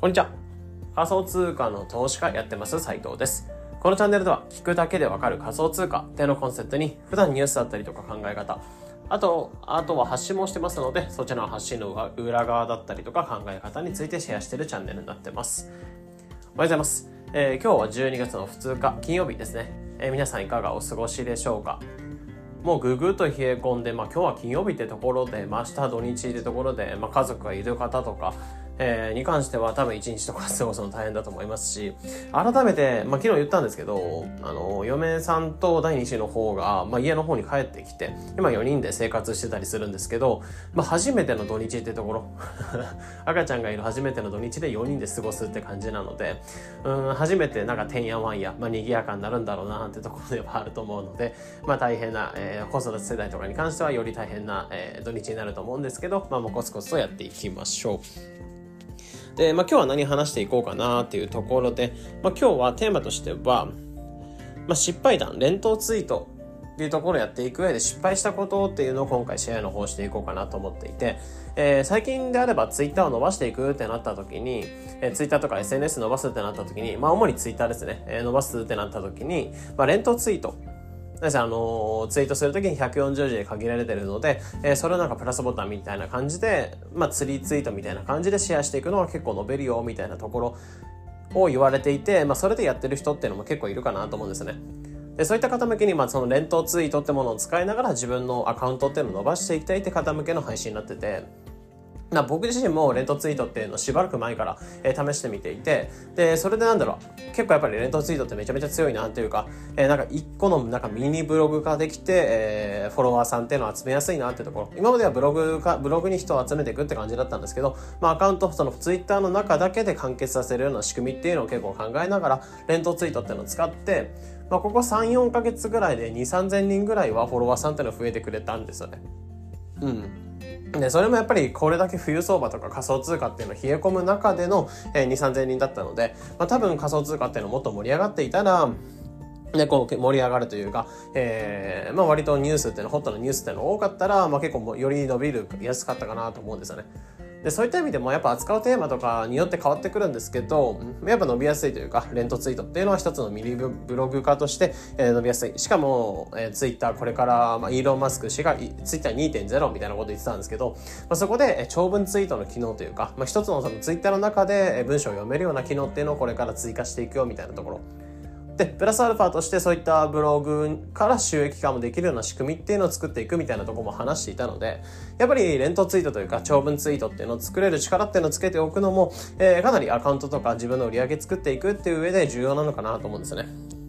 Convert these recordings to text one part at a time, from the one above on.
こんにちは。仮想通貨の投資家やってます斉藤です。このチャンネルでは聞くだけでわかる仮想通貨ってのコンセプトに普段ニュースだったりとか考え方、あと、あとは発信もしてますので、そちらの発信の裏側だったりとか考え方についてシェアしてるチャンネルになってます。おはようございます。えー、今日は12月の2日金曜日ですね。えー、皆さんいかがお過ごしでしょうか？もうぐぐっと冷え込んで、まあ、今日は金曜日ってところで、まあ、明日土日ってところで、まあ、家族がいる方とか、えー、に関しては多分1日とか過ごすの大変だと思いますし、改めて、まあ、昨日言ったんですけど、あの、嫁さんと第2子の方が、まあ、家の方に帰ってきて、今4人で生活してたりするんですけど、まあ、初めての土日ってところ、赤ちゃんがいる初めての土日で4人で過ごすって感じなので、うん、初めてなんかてんやわんや、まあ、賑やかになるんだろうなってところではあると思うので、まあ、大変な、えー、子育て世代とかに関してはより大変な、えー、土日になると思うんですけど、まあ、もうコツコツとやっていきましょう。で、まあ、今日は何話していこうかなっていうところで、まあ、今日はテーマとしては、まあ、失敗談、連投ツイートっていうところをやっていく上で失敗したことっていうのを今回シェアの方していこうかなと思っていて、えー、最近であればツイッターを伸ばしていくってなった時に、えー、ツイッターとか SNS 伸ばすってなった時に、まあ主にツイッターですね、えー、伸ばすってなった時に、まあ連投ツイートあのツイートするときに140字で限られてるので、えー、それをなんかプラスボタンみたいな感じで、まあ、釣りツイートみたいな感じでシェアしていくのは結構伸びるよみたいなところを言われていて、まあ、それでやってる人っていうのも結構いるかなと思うんですね。でそういった方向けに、まあ、その連投ツイートってものを使いながら自分のアカウントっていうのを伸ばしていきたいって方向けの配信になってて、な僕自身もレントツイートっていうのをしばらく前から、えー、試してみていて、で、それでなんだろう、結構やっぱりレントツイートってめちゃめちゃ強いなっていうか、えー、なんか一個のなんかミニブログができて、えー、フォロワーさんっていうのを集めやすいなってところ。今まではブログか、ブログに人を集めていくって感じだったんですけど、まあアカウント、そのツイッターの中だけで完結させるような仕組みっていうのを結構考えながら、レントツイートっていうのを使って、まあここ3、4ヶ月ぐらいで2、3000人ぐらいはフォロワーさんっていうのが増えてくれたんですよね。うん。で、それもやっぱりこれだけ冬相場とか仮想通貨っていうのは冷え込む中での、えー、2、3000人だったので、まあ多分仮想通貨っていうのもっと盛り上がっていたら、ね、こう盛り上がるというか、えー、まあ割とニュースっていうの、ホットなニュースっていうの多かったら、まあ結構もより伸びる、安かったかなと思うんですよね。でそういった意味でもやっぱ扱うテーマとかによって変わってくるんですけどやっぱ伸びやすいというかレントツイートっていうのは一つのミニブログ化として、え、伸びやすい。しかも、えー、ツイッターこれから、まあ、イーロン・マスク氏がツイッター2.0みたいなこと言ってたんですけど、まあ、そこで、長文ツイートの機能というか、まあ、一つのそのツイッターの中で文章を読めるような機能っていうのをこれから追加していくよみたいなところ。で、プラスアルファとしてそういったブログから収益化もできるような仕組みっていうのを作っていくみたいなとこも話していたので、やっぱりレントツイートというか長文ツイートっていうのを作れる力っていうのをつけておくのも、えー、かなりアカウントとか自分の売り上げ作っていくっていう上で重要なのかなと思うんですよね。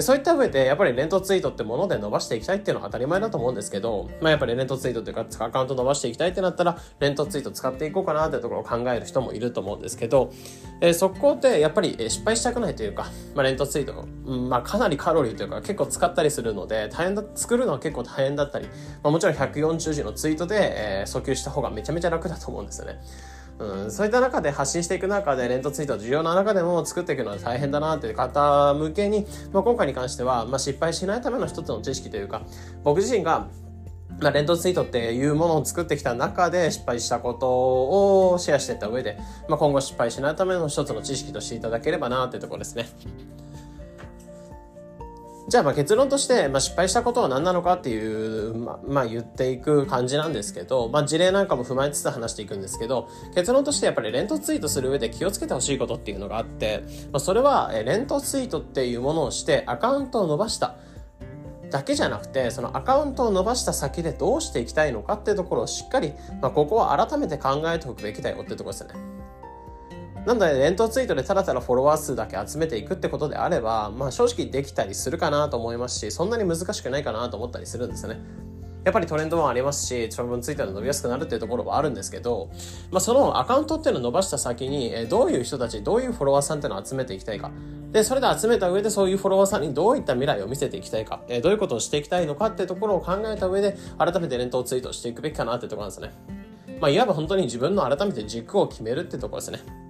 でそういった上で、やっぱりレントツイートってもので伸ばしていきたいっていうのは当たり前だと思うんですけど、まあやっぱりレントツイートというかアカウント伸ばしていきたいってなったら、レントツイート使っていこうかなってところを考える人もいると思うんですけど、えー、そこでやっぱり失敗したくないというか、まあレントツイート、うん、まあかなりカロリーというか結構使ったりするので、大変だ、作るのは結構大変だったり、まあもちろん140字のツイートで、えー、訴求した方がめちゃめちゃ楽だと思うんですよね。うん、そういった中で発信していく中でレントツイート重要な中でも作っていくのは大変だなという方向けに、まあ、今回に関しては、まあ、失敗しないための一つの知識というか僕自身がまあ、レントツイートっていうものを作ってきた中で失敗したことをシェアしていった上で、まあ、今後失敗しないための一つの知識としていただければなというところですね。じゃあまあ結論として、まあ、失敗したことは何なのかっていう、ま、まあ、言っていく感じなんですけど、まあ、事例なんかも踏まえつつ話していくんですけど、結論としてやっぱりレントツイートする上で気をつけてほしいことっていうのがあって、まあ、それはレントツイートっていうものをしてアカウントを伸ばしただけじゃなくて、そのアカウントを伸ばした先でどうしていきたいのかっていうところをしっかり、まあ、ここは改めて考えておくべきだよってところですよね。なので、連投ツイートでただただフォロワー数だけ集めていくってことであれば、まあ正直できたりするかなと思いますし、そんなに難しくないかなと思ったりするんですよね。やっぱりトレンドもありますし、長文ツイッターで伸びやすくなるっていうところはあるんですけど、まあそのアカウントっていうのを伸ばした先に、どういう人たち、どういうフォロワーさんっていうのを集めていきたいか。で、それで集めた上でそういうフォロワーさんにどういった未来を見せていきたいか、えどういうことをしていきたいのかっていうところを考えた上で、改めて連投ツイートしていくべきかなっていうところなんですね。まあいわば本当に自分の改めて軸を決めるっていうところですね。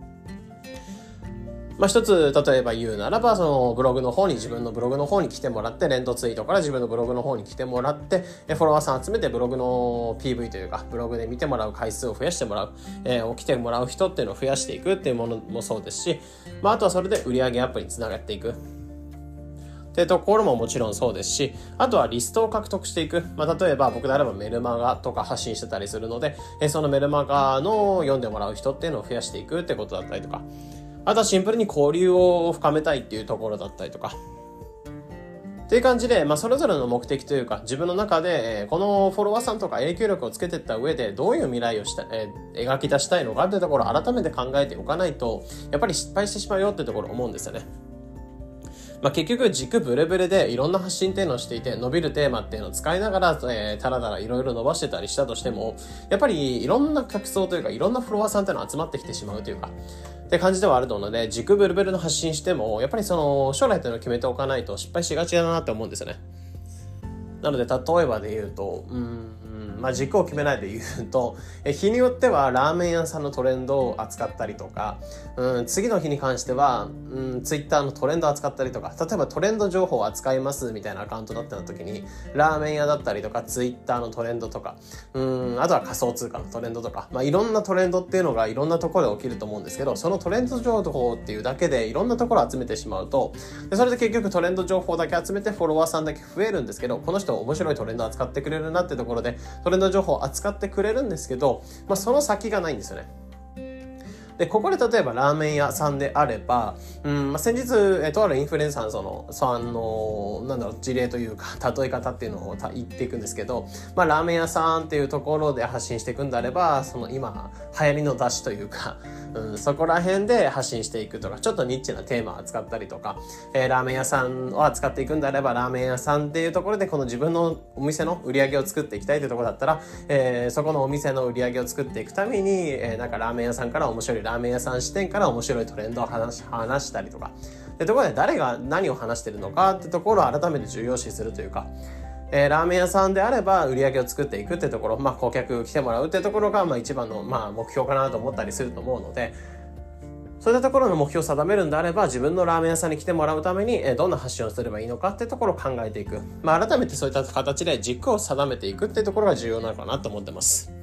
まあ、一つ、例えば言うならば、そのブログの方に、自分のブログの方に来てもらって、連動ツイートから自分のブログの方に来てもらって、フォロワーさん集めてブログの PV というか、ブログで見てもらう回数を増やしてもらう、えー、来てもらう人っていうのを増やしていくっていうものもそうですし、まあ、あとはそれで売上アップにつながっていく。ってところももちろんそうですし、あとはリストを獲得していく。まあ、例えば僕であればメルマガとか発信してたりするので、えそのメルマガの読んでもらう人っていうのを増やしていくってことだったりとか、あとはシンプルに交流を深めたいっていうところだったりとか、っていう感じで、まあ、それぞれの目的というか、自分の中で、え、このフォロワーさんとか影響力をつけていった上で、どういう未来をした、え、描き出したいのかっていうところを改めて考えておかないと、やっぱり失敗してしまうよってところ思うんですよね。まあ、結局軸ブレブレでいろんな発信っていうのをしていて伸びるテーマっていうのを使いながら、えー、たらたらいろいろ伸ばしてたりしたとしても、やっぱりいろんな客層というかいろんなフロワーさんっていうの集まってきてしまうというか、って感じではあると思うので、軸ブルブルの発信しても、やっぱりその将来っていうのを決めておかないと失敗しがちだなって思うんですよね。なので、例えばで言うと、うん、まあ、軸を決めないで言うと、え日によってはラーメン屋さんのトレンドを扱ったりとか、うん、次の日に関しては、うん、ツイッターのトレンドを扱ったりとか、例えばトレンド情報を扱いますみたいなアカウントだった時に、ラーメン屋だったりとか、ツイッターのトレンドとか、うん、あとは仮想通貨のトレンドとか、まあ、いろんなトレンドっていうのがいろんなところで起きると思うんですけど、そのトレンド情報っていうだけでいろんなところを集めてしまうと、でそれで結局トレンド情報だけ集めてフォロワーさんだけ増えるんですけど、この人面白いトレンド扱ってくれるなってところで、トレンド情報を扱ってくれるんですけど、まあ、その先がないんですよね。で、ここで例えばラーメン屋さんであれば、うん、まあ、先日、えとあるインフルエンサーのその、さんの、なんだろう、事例というか、例え方っていうのを言っていくんですけど、まあ、ラーメン屋さんっていうところで発信していくんであれば、その今、流行りの出汁というか、うん、そこら辺で発信していくとか、ちょっとニッチなテーマを扱ったりとか、えー、ラーメン屋さんを扱っていくんであれば、ラーメン屋さんっていうところで、この自分のお店の売り上げを作っていきたいというところだったら、えー、そこのお店の売り上げを作っていくために、えー、なんかラーメン屋さんから面白いララーメン屋さん視点から面白いトレンドを話話したりとか、でところで誰が何を話してるのかってところを改めて重要視するというか、えー、ラーメン屋さんであれば売り上げを作っていくってところ、まあ顧客来てもらうってところが、まあ一番の、まあ目標かなと思ったりすると思うので、そういったところの目標を定めるんであれば、自分のラーメン屋さんに来てもらうために、えどんな発信をすればいいのかってところを考えていく。まあ、改めてそういった形で軸を定めていくってところが重要なのかなと思ってます。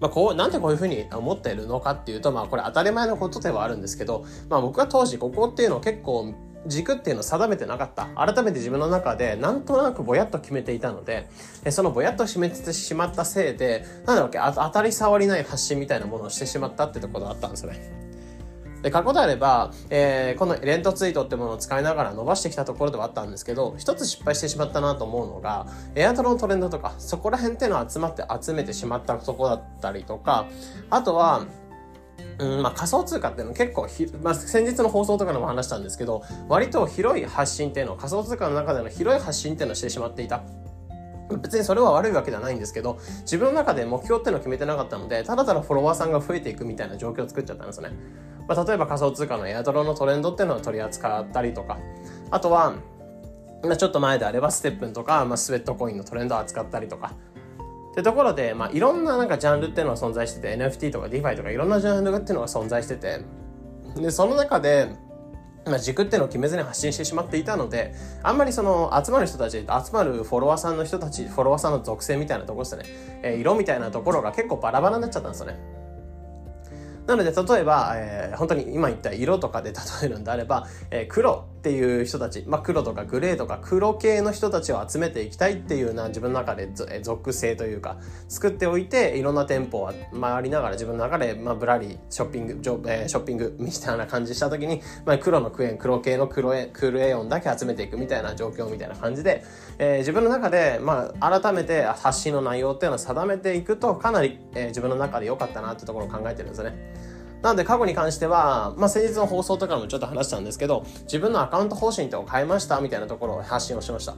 まあ、こう、なんでこういうふうに思っているのかっていうと、まあ、これ当たり前のことではあるんですけど、まあ、僕は当時ここっていうのを結構軸っていうのを定めてなかった。改めて自分の中でなんとなくぼやっと決めていたので、そのぼやっと決めてしまったせいで、なんだろうっけ、当たり障りない発信みたいなものをしてしまったってところがあったんですよね。で、過去であれば、えー、このレントツイートってものを使いながら伸ばしてきたところではあったんですけど、一つ失敗してしまったなと思うのが、エアドロのトレンドとか、そこら辺っていうのを集まって集めてしまったとこだったりとか、あとは、うんまあ、仮想通貨っていうのは結構ひ、まあ、先日の放送とかでも話したんですけど、割と広い発信っていうのを仮想通貨の中での広い発信っていうのをしてしまっていた。別にそれは悪いわけではないんですけど、自分の中で目標っていうのを決めてなかったので、ただただフォロワーさんが増えていくみたいな状況を作っちゃったんですね。まあ、例えば仮想通貨のエアドロのトレンドっていうのを取り扱ったりとか、あとは、ま、ちょっと前であればステップンとか、まあ、スウェットコインのトレンドを扱ったりとか、ってところで、まあ、いろんななんかジャンルっていうのが存在してて、NFT とか DeFi とかいろんなジャンルっていうのが存在してて、で、その中で、まあ、軸っていうのを決めずに発信してしまっていたので、あんまりその集まる人たち、集まるフォロワーさんの人たち、フォロワーさんの属性みたいなところですね、えー、色みたいなところが結構バラバラになっちゃったんですよね。なので、例えば、えー、本当に今言った色とかで例えるんであれば、えー、黒っていう人たち、まあ、黒とかグレーとか黒系の人たちを集めていきたいっていうな自分の中で属性というか、作っておいて、いろんな店舗を回りながら自分の中で、まあ、ぶらりショッピングえ、ショッピングみたいな感じした時に、まあ、黒のクエン、黒系の黒エクルエオンだけ集めていくみたいな状況みたいな感じで、えー、自分の中で、まあ、改めて発信の内容っていうのを定めていくと、かなり、えー、自分の中で良かったなってところを考えてるんですね。なので過去に関しては、まあ、先日の放送とかもちょっと話したんですけど、自分のアカウント方針とか変えましたみたいなところを発信をしました。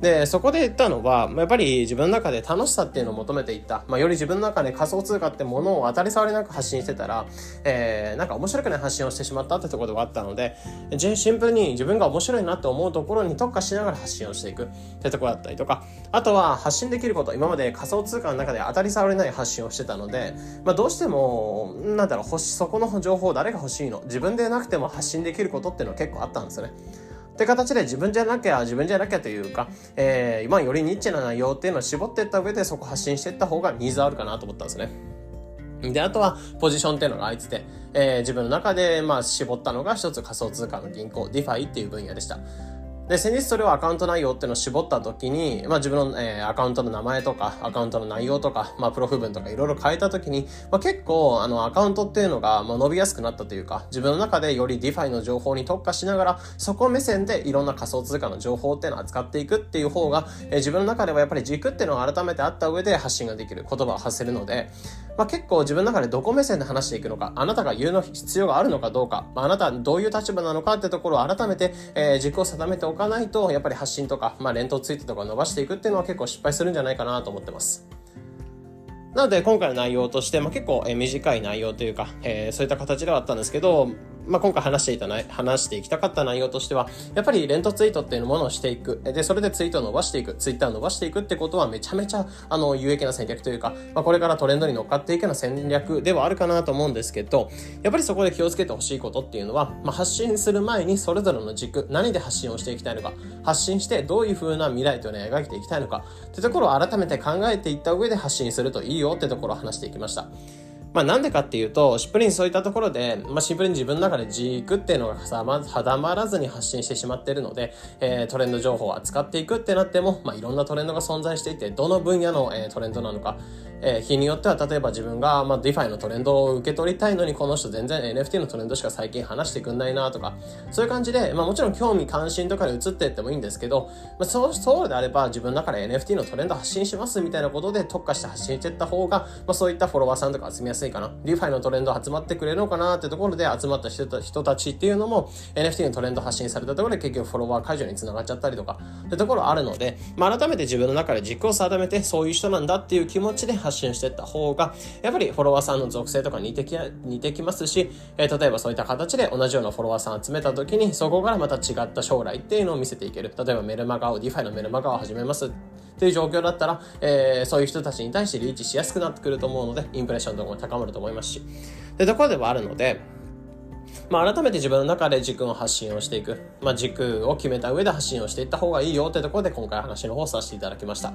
で、そこで言ったのは、やっぱり自分の中で楽しさっていうのを求めていった。まあ、より自分の中で仮想通貨ってものを当たり障りなく発信してたら、えー、なんか面白くない発信をしてしまったってところがあったので、シンプルに自分が面白いなって思うところに特化しながら発信をしていくってとこだったりとか、あとは発信できること、今まで仮想通貨の中で当たり障りない発信をしてたので、まあ、どうしても、なんだろう、星、そそこの情報誰が欲しいの？自分でなくても発信できることっていうのは結構あったんですよね。って形で自分じゃなきゃ自分じゃなきゃというか、えー、今よりニッチな内容っていうのを絞っていった上でそこ発信していった方がニーズあるかなと思ったんですね。で、あとは、ポジションっていうのが空いてて、えー、自分の中で、まあ、絞ったのが一つ仮想通貨の銀行、DeFi っていう分野でした。で、先日それをアカウント内容っていうのを絞った時に、まあ自分の、えー、アカウントの名前とか、アカウントの内容とか、まあプロフ文とかいろいろ変えた時に、まあ結構、あの、アカウントっていうのが、まあ伸びやすくなったというか、自分の中でより DeFi の情報に特化しながら、そこ目線でいろんな仮想通貨の情報っていうのを扱っていくっていう方が、えー、自分の中ではやっぱり軸っていうのを改めてあった上で発信ができる、言葉を発せるので、まあ結構自分の中でどこ目線で話していくのか、あなたが言うの必要があるのかどうか、まああなたどういう立場なのかってところを改めて、えー、軸を定めておくかないと、やっぱり発信とか、まあ、連投ツイートとか伸ばしていくっていうのは結構失敗するんじゃないかなと思ってます。なので今回の内容として、まあ、結構、短い内容というか、えー、そういった形ではあったんですけど、まあ、今回話していたな、話していきたかった内容としては、やっぱりレントツイートっていうものをしていく。で、それでツイートを伸ばしていく、ツイッターを伸ばしていくってことはめちゃめちゃ、あの、有益な戦略というか、まあ、これからトレンドに乗っかっていくような戦略ではあるかなと思うんですけど、やっぱりそこで気をつけてほしいことっていうのは、まあ、発信する前にそれぞれの軸、何で発信をしていきたいのか、発信してどういう風な未来というのを描いていきたいのか、ってところを改めて考えていった上で発信するといいよってところを話していきました。まあなんでかっていうと、シンプルにそういったところで、まあシンプルに自分の中で軸っていうのが定まらずに発信してしまっているので、えー、トレンド情報を扱っていくってなっても、まあいろんなトレンドが存在していて、どの分野の、えー、トレンドなのか、えー、日によっては例えば自分が、まあ、DeFi のトレンドを受け取りたいのにこの人全然 NFT のトレンドしか最近話してくんないなとか、そういう感じで、まあもちろん興味関心とかで移っていってもいいんですけど、まあ、そう、そうであれば自分の中で NFT のトレンド発信しますみたいなことで特化して発信していった方が、まあそういったフォロワーさんとか集めやすいかな。DeFi のトレンド集まってくれるのかなってところで集まった人たちっていうのも NFT のトレンド発信されたところで結局フォロワー解除につながっちゃったりとか、ってところあるので、まあ改めて自分の中で軸を定めてそういう人なんだっていう気持ちで発信していった方方が、やっぱりフォロワーさんの属性とか似てき、似てきますし、えー、例えばそういった形で同じようなフォロワーさん集めた時に、そこからまた違った将来っていうのを見せていける。例えばメルマガを、 DeFiのメルマガを始めますっていう状況だったら、えー、そういう人たちに対してリーチしやすくなってくると思うので、インプレッションとかも高まると思いますし。で、ところではあるので、まあ、改めて自分の中で軸を発信をしていく。まあ、軸を決めた上で発信をしていった方がいいよってところで今回話の方をさせていただきました。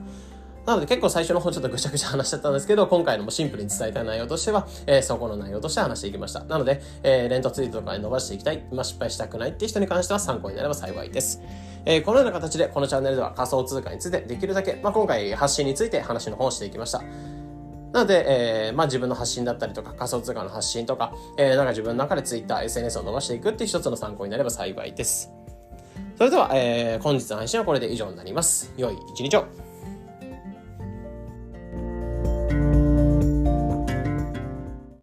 なので結構最初の方ちょっとぐちゃぐちゃ話しちゃったんですけど、今回のもシンプルに伝えたい内容としては、えー、そこの内容として話していきました。なので、えー、レントツイートとかに伸ばしていきたい、まあ、失敗したくないっていう人に関しては参考になれば幸いです。えー、このような形でこのチャンネルでは仮想通貨についてできるだけ、まあ、今回発信について話の方をしていきました。なので、えー、まあ自分の発信だったりとか仮想通貨の発信とか、えー、なんか自分の中で Twitter、SNS を伸ばしていくっていう一つの参考になれば幸いです。それでは、えー、本日の配信はこれで以上になります。良い一日を。